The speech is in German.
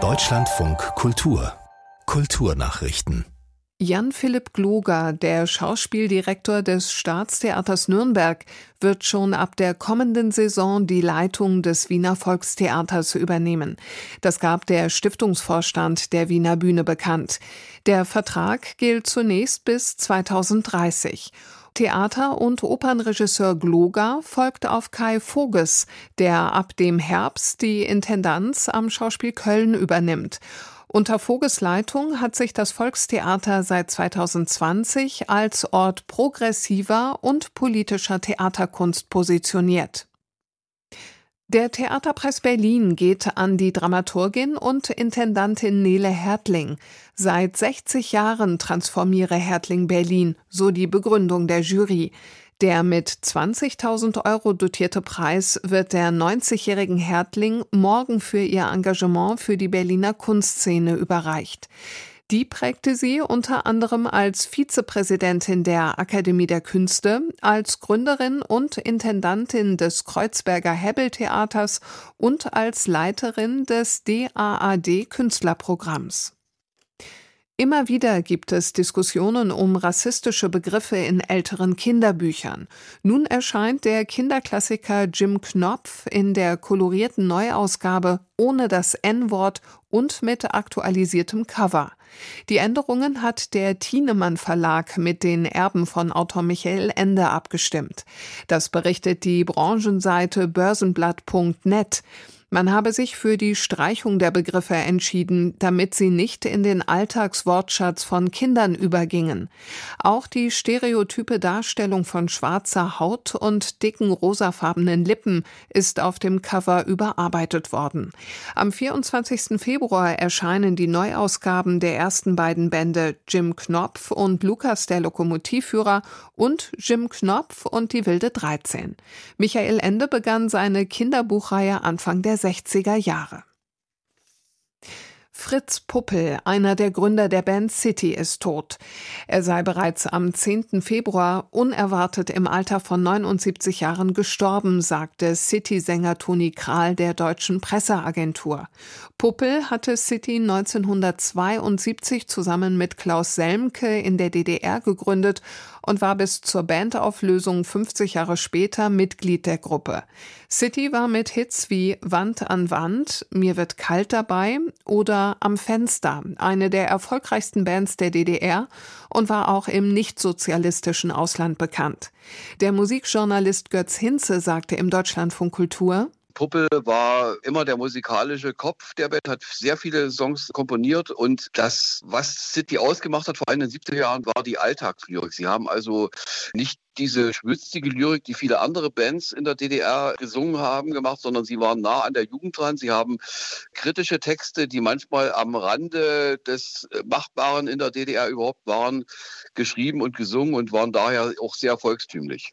Deutschlandfunk Kultur Kulturnachrichten Jan-Philipp Gloger, der Schauspieldirektor des Staatstheaters Nürnberg, wird schon ab der kommenden Saison die Leitung des Wiener Volkstheaters übernehmen. Das gab der Stiftungsvorstand der Wiener Bühne bekannt. Der Vertrag gilt zunächst bis 2030. Theater- und Opernregisseur Gloger folgt auf Kai Voges, der ab dem Herbst die Intendanz am Schauspiel Köln übernimmt. Unter Voges Leitung hat sich das Volkstheater seit 2020 als Ort progressiver und politischer Theaterkunst positioniert. Der Theaterpreis Berlin geht an die Dramaturgin und Intendantin Nele Hertling. Seit 60 Jahren transformiere Hertling Berlin, so die Begründung der Jury. Der mit 20.000 Euro dotierte Preis wird der 90-jährigen Hertling morgen für ihr Engagement für die Berliner Kunstszene überreicht. Die prägte sie unter anderem als Vizepräsidentin der Akademie der Künste, als Gründerin und Intendantin des Kreuzberger Hebbel Theaters und als Leiterin des DAAD Künstlerprogramms. Immer wieder gibt es Diskussionen um rassistische Begriffe in älteren Kinderbüchern. Nun erscheint der Kinderklassiker Jim Knopf in der kolorierten Neuausgabe ohne das N-Wort und mit aktualisiertem Cover. Die Änderungen hat der Thienemann Verlag mit den Erben von Autor Michael Ende abgestimmt. Das berichtet die Branchenseite börsenblatt.net. Man habe sich für die Streichung der Begriffe entschieden, damit sie nicht in den Alltagswortschatz von Kindern übergingen. Auch die stereotype Darstellung von schwarzer Haut und dicken rosafarbenen Lippen ist auf dem Cover überarbeitet worden. Am 24. Februar erscheinen die Neuausgaben der ersten beiden Bände Jim Knopf und Lukas der Lokomotivführer und Jim Knopf und die wilde 13. Michael Ende begann seine Kinderbuchreihe Anfang der 60er Jahre. Fritz Puppel, einer der Gründer der Band City, ist tot. Er sei bereits am 10. Februar unerwartet im Alter von 79 Jahren gestorben, sagte City-Sänger Toni Kral der deutschen Presseagentur. Puppel hatte City 1972 zusammen mit Klaus Selmke in der DDR gegründet und war bis zur Bandauflösung 50 Jahre später Mitglied der Gruppe. City war mit Hits wie Wand an Wand, Mir wird kalt dabei oder Am Fenster eine der erfolgreichsten Bands der DDR und war auch im nichtsozialistischen Ausland bekannt. Der Musikjournalist Götz Hinze sagte im Deutschlandfunk Kultur, Puppel war immer der musikalische Kopf der Band, hat sehr viele Songs komponiert und das, was City ausgemacht hat, vor allem in den 70er Jahren, war die Alltagslyrik. Sie haben also nicht diese schwülstige Lyrik, die viele andere Bands in der DDR gesungen haben, gemacht, sondern sie waren nah an der Jugend dran. Sie haben kritische Texte, die manchmal am Rande des Machbaren in der DDR überhaupt waren, geschrieben und gesungen und waren daher auch sehr volkstümlich.